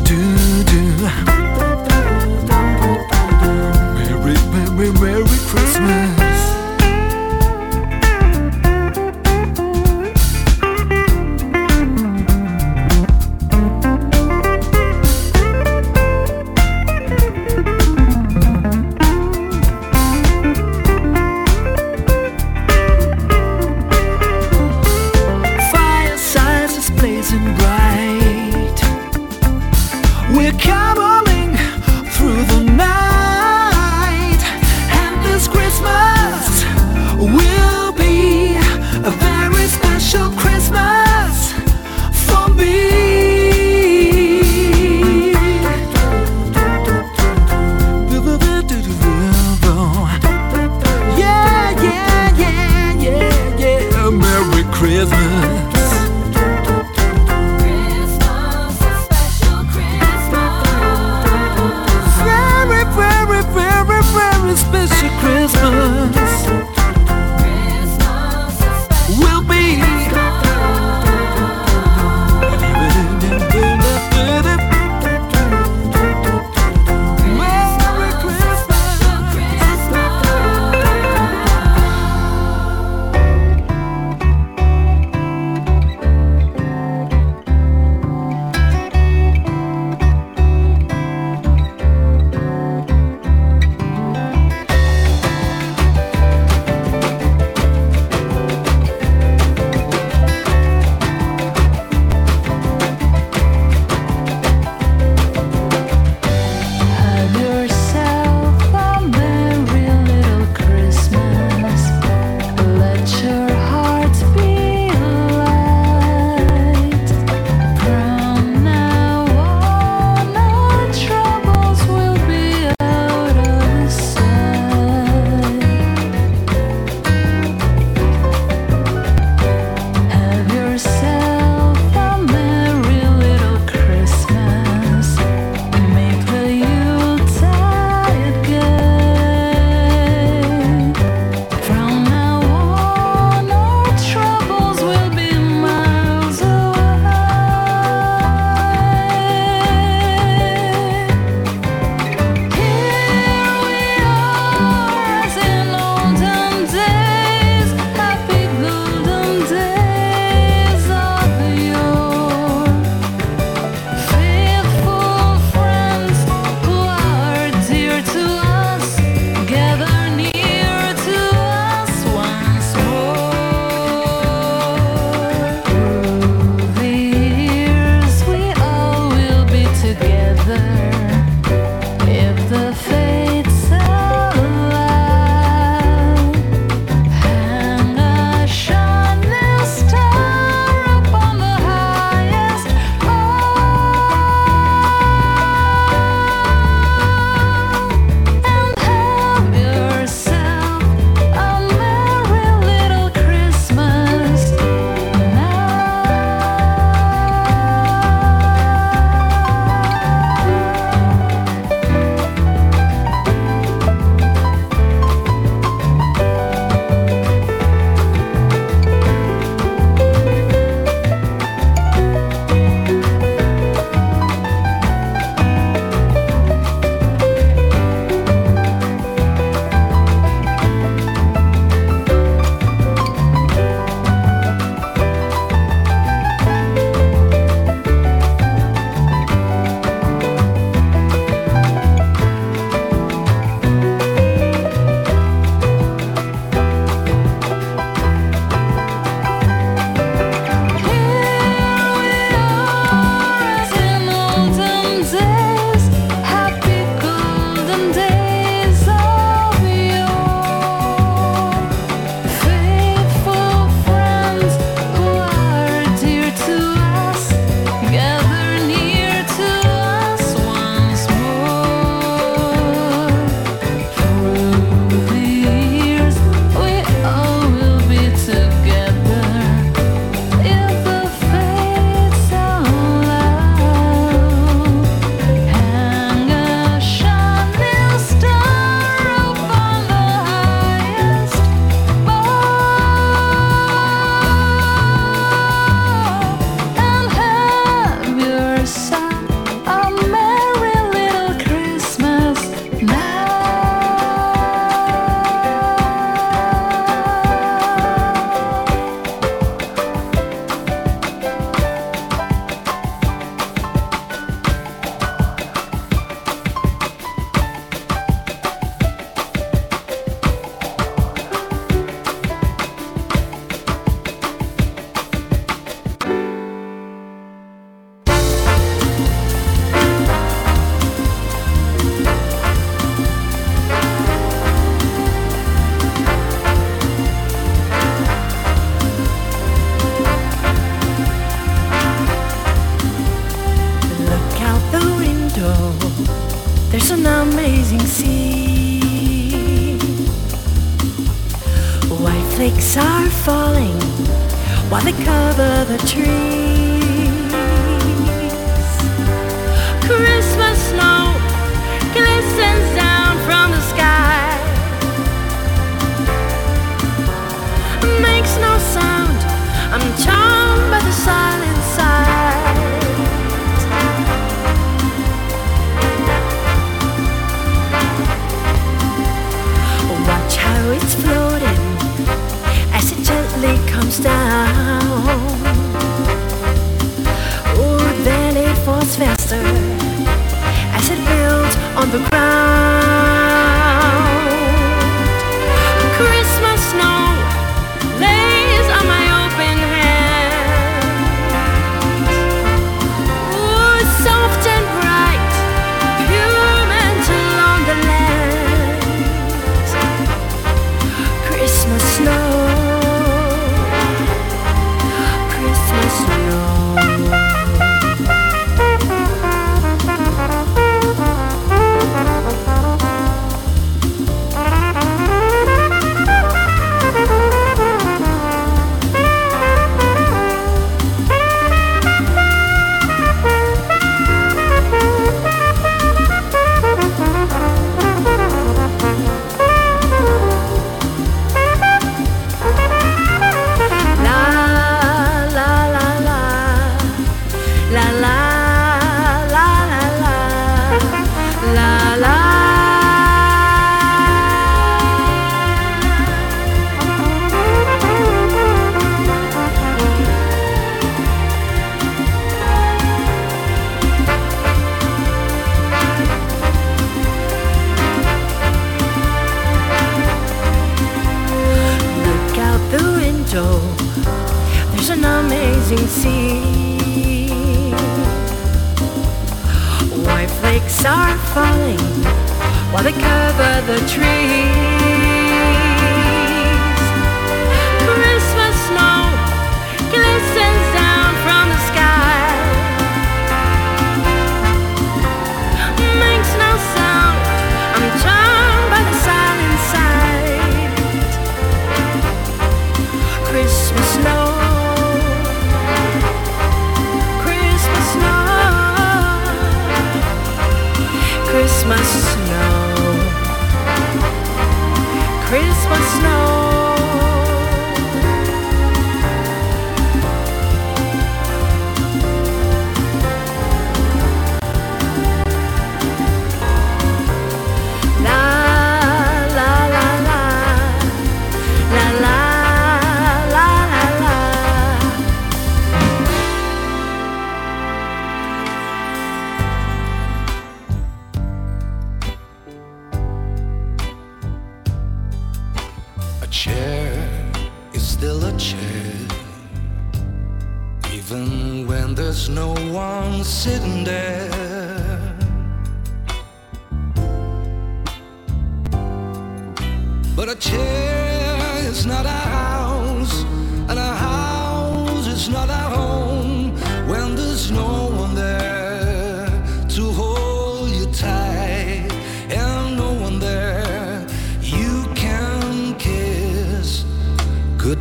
do do do. Merry, merry, merry Christmas. sea. White flakes are falling while they cover the tree. down. Oh, then it falls faster as it builds on the ground.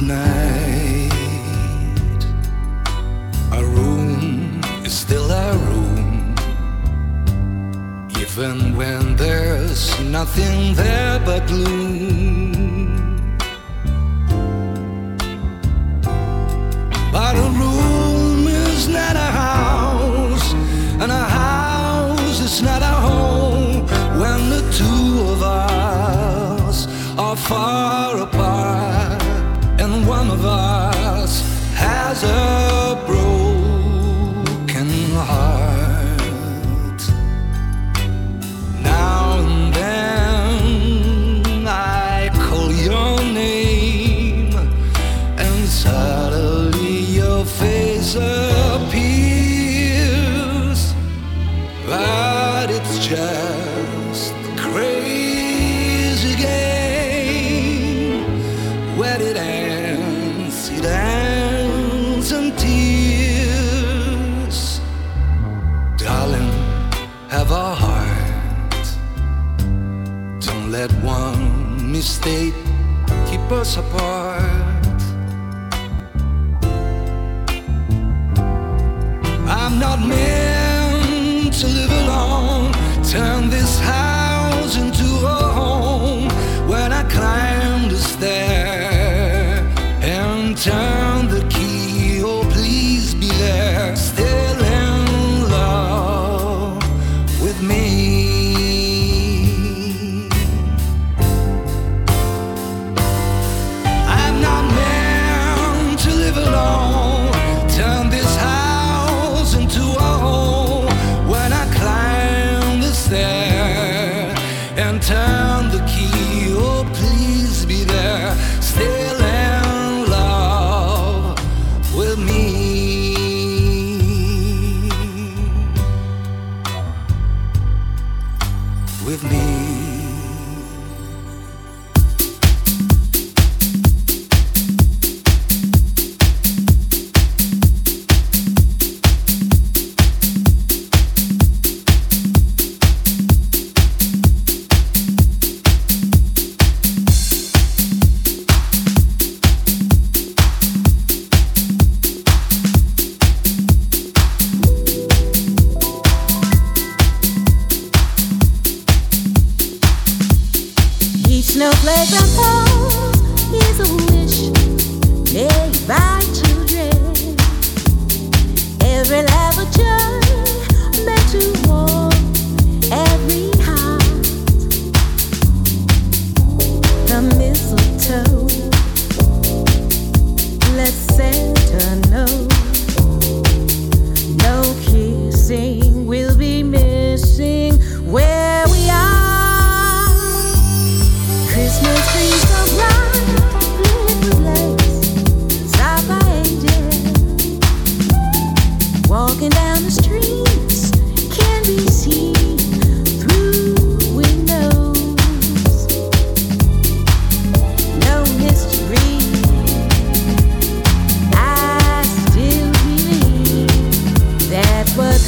night. A room is still our room, even when there's nothing there but gloom.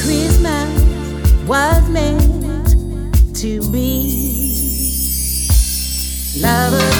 Christmas was meant to be. Lovers.